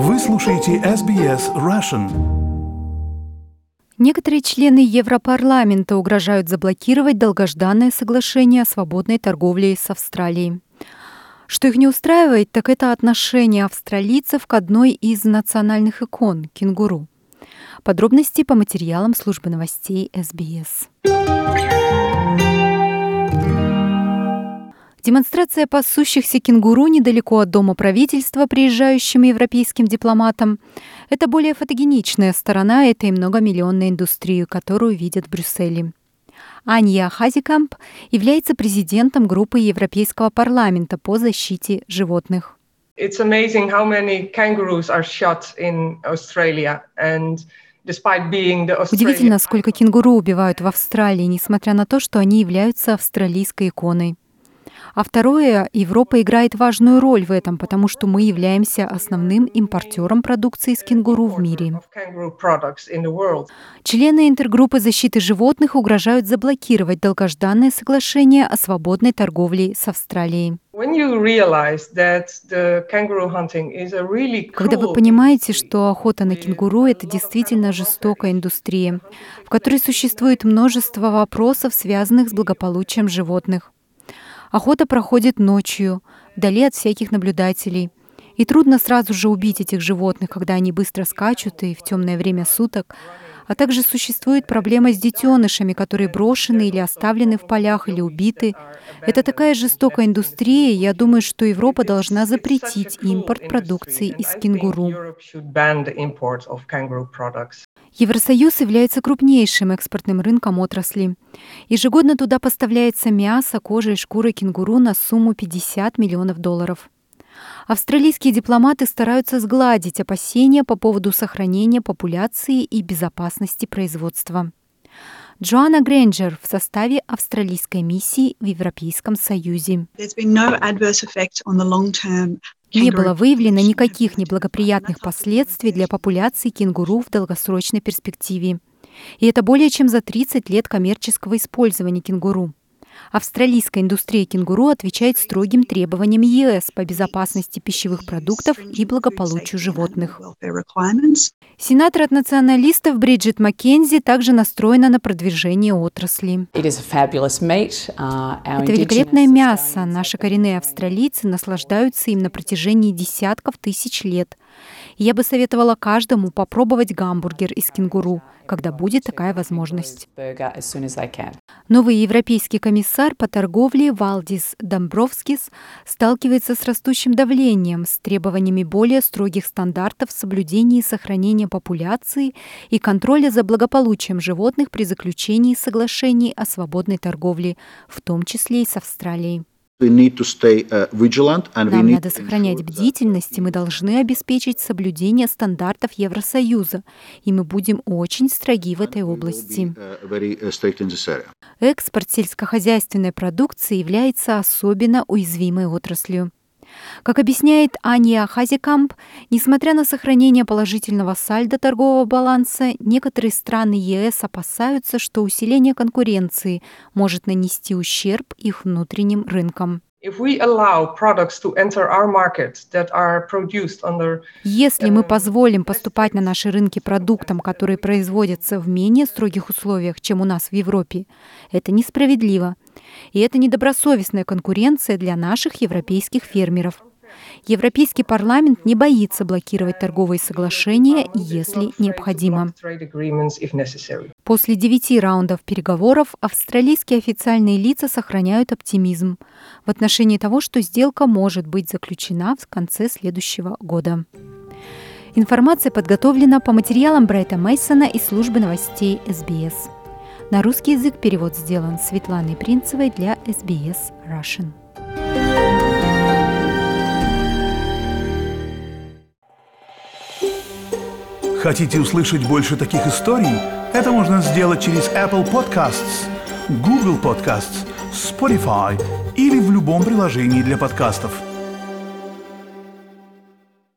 Вы слушаете SBS Russian. Некоторые члены Европарламента угрожают заблокировать долгожданное соглашение о свободной торговле с Австралией. Что их не устраивает, так это отношение австралийцев к одной из национальных икон – кенгуру. Подробности по материалам службы новостей СБС. Демонстрация пасущихся кенгуру недалеко от Дома правительства приезжающим европейским дипломатам – это более фотогеничная сторона этой многомиллионной индустрии, которую видят в Брюсселе. Анья Хазикамп является президентом группы Европейского парламента по защите животных. It's amazing how many kangaroos are shot in Australia and Удивительно, сколько кенгуру убивают в Австралии, несмотря на то, что они являются австралийской иконой. А второе, Европа играет важную роль в этом, потому что мы являемся основным импортером продукции из кенгуру в мире. Члены интергруппы защиты животных угрожают заблокировать долгожданное соглашение о свободной торговле с Австралией. Когда вы понимаете, что охота на кенгуру — это действительно жестокая индустрия, в которой существует множество вопросов, связанных с благополучием животных. Охота проходит ночью, вдали от всяких наблюдателей. И трудно сразу же убить этих животных, когда они быстро скачут и в темное время суток. А также существует проблема с детенышами, которые брошены или оставлены в полях или убиты. Это такая жестокая индустрия, я думаю, что Европа должна запретить импорт продукции из кенгуру. Евросоюз является крупнейшим экспортным рынком отрасли. Ежегодно туда поставляется мясо, кожа и шкура кенгуру на сумму 50 миллионов долларов. Австралийские дипломаты стараются сгладить опасения по поводу сохранения популяции и безопасности производства. Джоанна Грэнджер в составе австралийской миссии в Европейском Союзе. Не было выявлено никаких неблагоприятных последствий для популяции кенгуру в долгосрочной перспективе. И это более чем за 30 лет коммерческого использования кенгуру. Австралийская индустрия кенгуру отвечает строгим требованиям ЕС по безопасности пищевых продуктов и благополучию животных. Сенатор от националистов Бриджит Маккензи также настроена на продвижение отрасли. Uh, Это великолепное мясо. Наши коренные австралийцы наслаждаются им на протяжении десятков тысяч лет – я бы советовала каждому попробовать гамбургер из кенгуру, когда будет такая возможность. Новый европейский комиссар по торговле Валдис Домбровскис сталкивается с растущим давлением, с требованиями более строгих стандартов соблюдения и сохранения популяции и контроля за благополучием животных при заключении соглашений о свободной торговле, в том числе и с Австралией. Нам надо сохранять бдительность, и мы должны обеспечить соблюдение стандартов Евросоюза, и мы будем очень строги в этой области. Uh, uh, Экспорт сельскохозяйственной продукции является особенно уязвимой отраслью. Как объясняет Ания Хазикамп, несмотря на сохранение положительного сальда торгового баланса, некоторые страны ЕС опасаются, что усиление конкуренции может нанести ущерб их внутренним рынкам. Если мы позволим поступать на наши рынки продуктам, которые производятся в менее строгих условиях, чем у нас в Европе, это несправедливо. И это недобросовестная конкуренция для наших европейских фермеров. Европейский парламент не боится блокировать торговые соглашения, если необходимо. После девяти раундов переговоров австралийские официальные лица сохраняют оптимизм в отношении того, что сделка может быть заключена в конце следующего года. Информация подготовлена по материалам Брайта Мейсона из службы новостей СБС. На русский язык перевод сделан Светланой Принцевой для SBS Russian. Хотите услышать больше таких историй? Это можно сделать через Apple Podcasts, Google Podcasts, Spotify или в любом приложении для подкастов –